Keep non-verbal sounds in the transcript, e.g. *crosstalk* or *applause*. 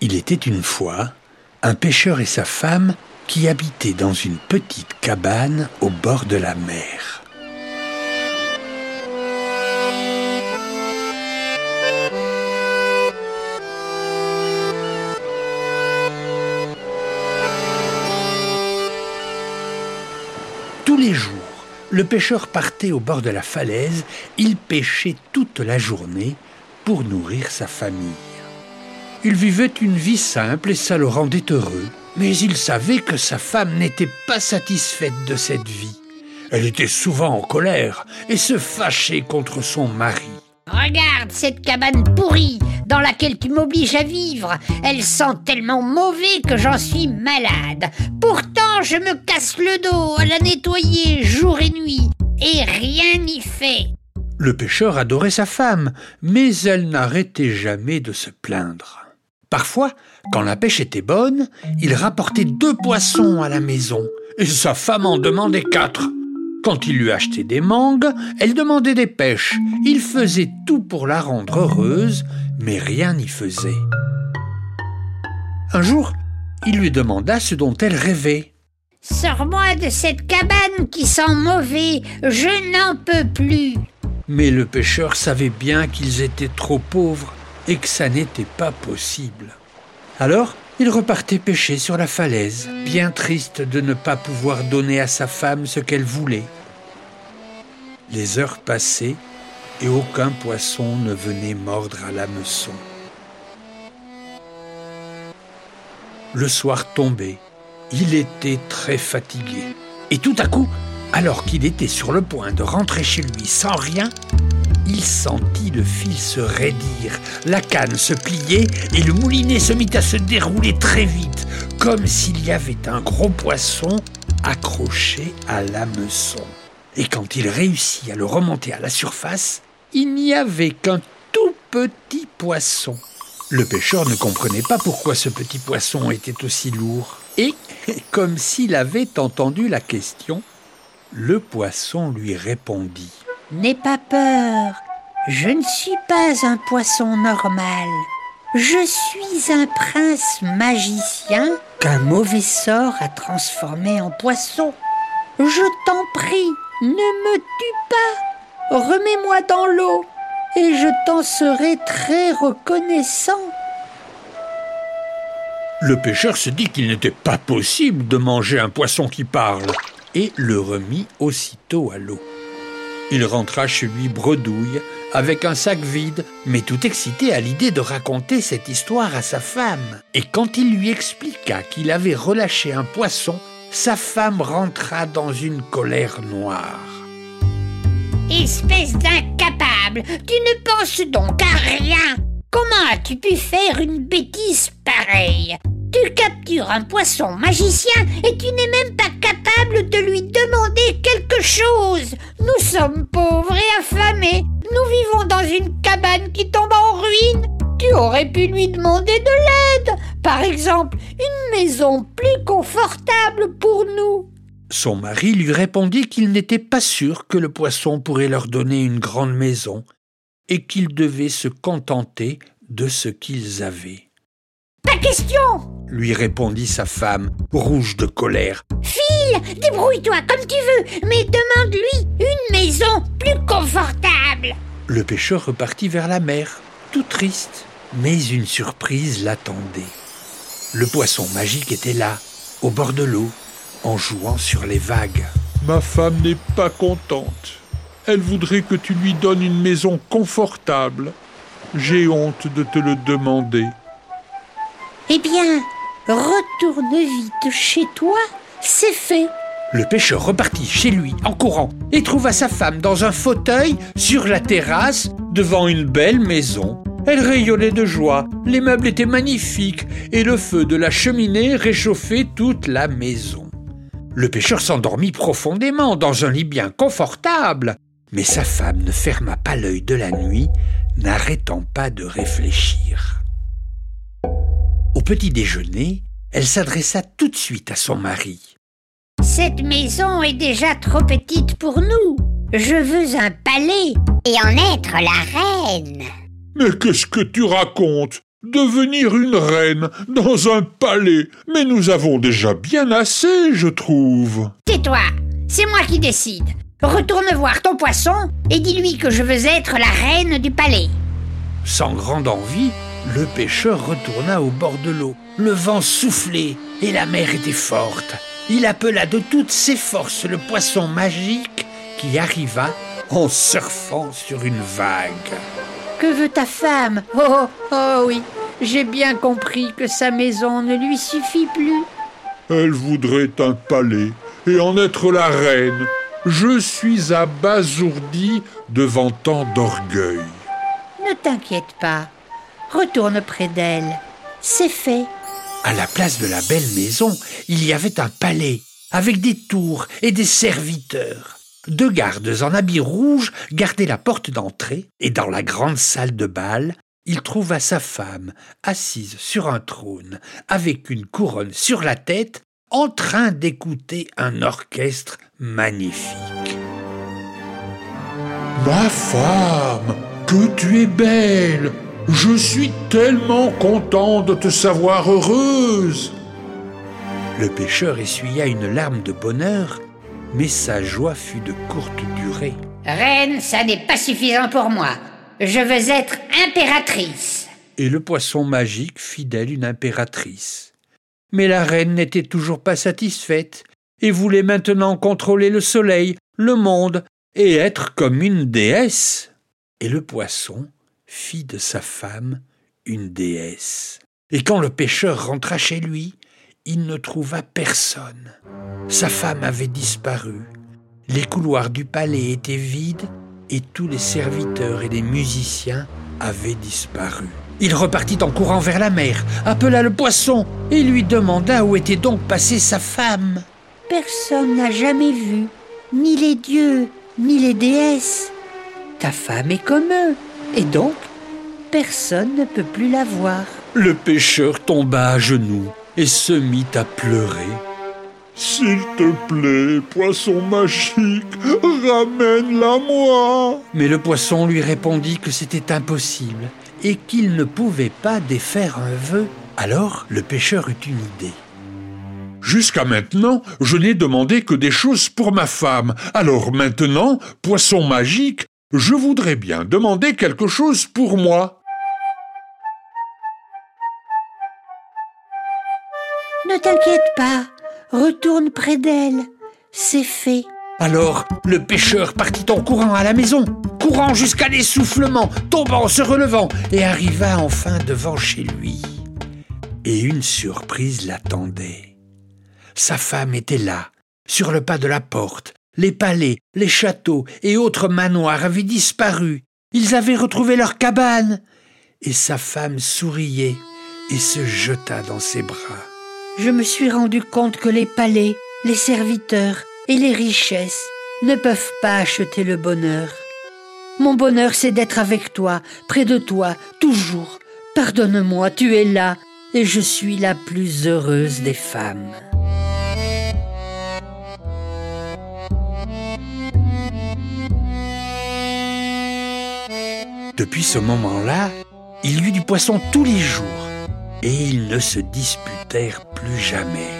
Il était une fois un pêcheur et sa femme qui habitaient dans une petite cabane au bord de la mer. Tous les jours, le pêcheur partait au bord de la falaise, il pêchait toute la journée pour nourrir sa famille. Il vivait une vie simple et ça le rendait heureux, mais il savait que sa femme n'était pas satisfaite de cette vie. Elle était souvent en colère et se fâchait contre son mari. Regarde cette cabane pourrie dans laquelle tu m'obliges à vivre. Elle sent tellement mauvais que j'en suis malade. Pourtant, je me casse le dos à la nettoyer jour et nuit. Et rien n'y fait. Le pêcheur adorait sa femme, mais elle n'arrêtait jamais de se plaindre. Parfois, quand la pêche était bonne, il rapportait deux poissons à la maison, et sa femme en demandait quatre. Quand il lui achetait des mangues, elle demandait des pêches. Il faisait tout pour la rendre heureuse, mais rien n'y faisait. Un jour, il lui demanda ce dont elle rêvait. Sors-moi de cette cabane qui sent mauvais, je n'en peux plus. Mais le pêcheur savait bien qu'ils étaient trop pauvres et que ça n'était pas possible. Alors, il repartait pêcher sur la falaise, bien triste de ne pas pouvoir donner à sa femme ce qu'elle voulait. Les heures passaient et aucun poisson ne venait mordre à l'hameçon. Le soir tombait, il était très fatigué. Et tout à coup, alors qu'il était sur le point de rentrer chez lui sans rien, il sentit le fil se raidir, la canne se plier et le moulinet se mit à se dérouler très vite, comme s'il y avait un gros poisson accroché à l'hameçon. Et quand il réussit à le remonter à la surface, il n'y avait qu'un tout petit poisson. Le pêcheur ne comprenait pas pourquoi ce petit poisson était aussi lourd. Et, *laughs* comme s'il avait entendu la question, le poisson lui répondit. N'aie pas peur, je ne suis pas un poisson normal. Je suis un prince magicien qu'un mauvais sort a transformé en poisson. Je t'en prie, ne me tue pas. Remets-moi dans l'eau et je t'en serai très reconnaissant. Le pêcheur se dit qu'il n'était pas possible de manger un poisson qui parle et le remit aussitôt à l'eau. Il rentra chez lui bredouille, avec un sac vide, mais tout excité à l'idée de raconter cette histoire à sa femme. Et quand il lui expliqua qu'il avait relâché un poisson, sa femme rentra dans une colère noire. Espèce d'incapable, tu ne penses donc à rien. Comment as-tu pu faire une bêtise pareille? Tu captures un poisson magicien et tu n'es même pas capable de lui demander quelque chose. Nous sommes pauvres et affamés. Nous vivons dans une cabane qui tombe en ruine. Tu aurais pu lui demander de l'aide. Par exemple, une maison plus confortable pour nous. Son mari lui répondit qu'il n'était pas sûr que le poisson pourrait leur donner une grande maison et qu'ils devaient se contenter de ce qu'ils avaient. Question lui répondit sa femme, rouge de colère. File, débrouille-toi comme tu veux, mais demande-lui une maison plus confortable. Le pêcheur repartit vers la mer, tout triste. Mais une surprise l'attendait. Le poisson magique était là, au bord de l'eau, en jouant sur les vagues. Ma femme n'est pas contente. Elle voudrait que tu lui donnes une maison confortable. J'ai honte de te le demander. Eh bien, retourne vite chez toi, c'est fait. Le pêcheur repartit chez lui en courant et trouva sa femme dans un fauteuil sur la terrasse devant une belle maison. Elle rayonnait de joie, les meubles étaient magnifiques et le feu de la cheminée réchauffait toute la maison. Le pêcheur s'endormit profondément dans un lit bien confortable, mais sa femme ne ferma pas l'œil de la nuit, n'arrêtant pas de réfléchir. Au petit déjeuner, elle s'adressa tout de suite à son mari. Cette maison est déjà trop petite pour nous. Je veux un palais Et en être la reine. Mais qu'est-ce que tu racontes? Devenir une reine dans un palais Mais nous avons déjà bien assez, je trouve. Tais-toi, c'est moi qui décide. Retourne voir ton poisson et dis-lui que je veux être la reine du palais. Sans grande envie, le pêcheur retourna au bord de l'eau. Le vent soufflait et la mer était forte. Il appela de toutes ses forces le poisson magique qui arriva en surfant sur une vague. Que veut ta femme? Oh, oh, oui, j'ai bien compris que sa maison ne lui suffit plus. Elle voudrait un palais et en être la reine. Je suis abasourdi devant tant d'orgueil. Ne t'inquiète pas, retourne près d'elle. C'est fait. À la place de la belle maison, il y avait un palais, avec des tours et des serviteurs. Deux gardes en habits rouges gardaient la porte d'entrée, et dans la grande salle de bal, il trouva sa femme assise sur un trône, avec une couronne sur la tête, en train d'écouter un orchestre magnifique. Ma femme, que tu es belle Je suis tellement content de te savoir heureuse Le pêcheur essuya une larme de bonheur mais sa joie fut de courte durée. Reine, ça n'est pas suffisant pour moi. Je veux être impératrice. Et le poisson magique fit d'elle une impératrice. Mais la reine n'était toujours pas satisfaite et voulait maintenant contrôler le soleil, le monde, et être comme une déesse. Et le poisson fit de sa femme une déesse. Et quand le pêcheur rentra chez lui, il ne trouva personne. Sa femme avait disparu. Les couloirs du palais étaient vides et tous les serviteurs et les musiciens avaient disparu. Il repartit en courant vers la mer, appela le poisson et lui demanda où était donc passée sa femme. Personne n'a jamais vu, ni les dieux, ni les déesses. Ta femme est comme eux, et donc personne ne peut plus la voir. Le pêcheur tomba à genoux et se mit à pleurer. S'il te plaît, poisson magique, ramène-la moi. Mais le poisson lui répondit que c'était impossible et qu'il ne pouvait pas défaire un vœu. Alors le pêcheur eut une idée. Jusqu'à maintenant, je n'ai demandé que des choses pour ma femme. Alors maintenant, poisson magique, je voudrais bien demander quelque chose pour moi. Ne t'inquiète pas, retourne près d'elle. C'est fait. Alors le pêcheur partit en courant à la maison, courant jusqu'à l'essoufflement, tombant, se relevant, et arriva enfin devant chez lui. Et une surprise l'attendait. Sa femme était là, sur le pas de la porte. Les palais, les châteaux et autres manoirs avaient disparu. Ils avaient retrouvé leur cabane. Et sa femme souriait et se jeta dans ses bras je me suis rendu compte que les palais, les serviteurs et les richesses ne peuvent pas acheter le bonheur. Mon bonheur, c'est d'être avec toi, près de toi, toujours. Pardonne-moi, tu es là, et je suis la plus heureuse des femmes. Depuis ce moment-là, il y eut du poisson tous les jours et ils ne se disputèrent plus jamais.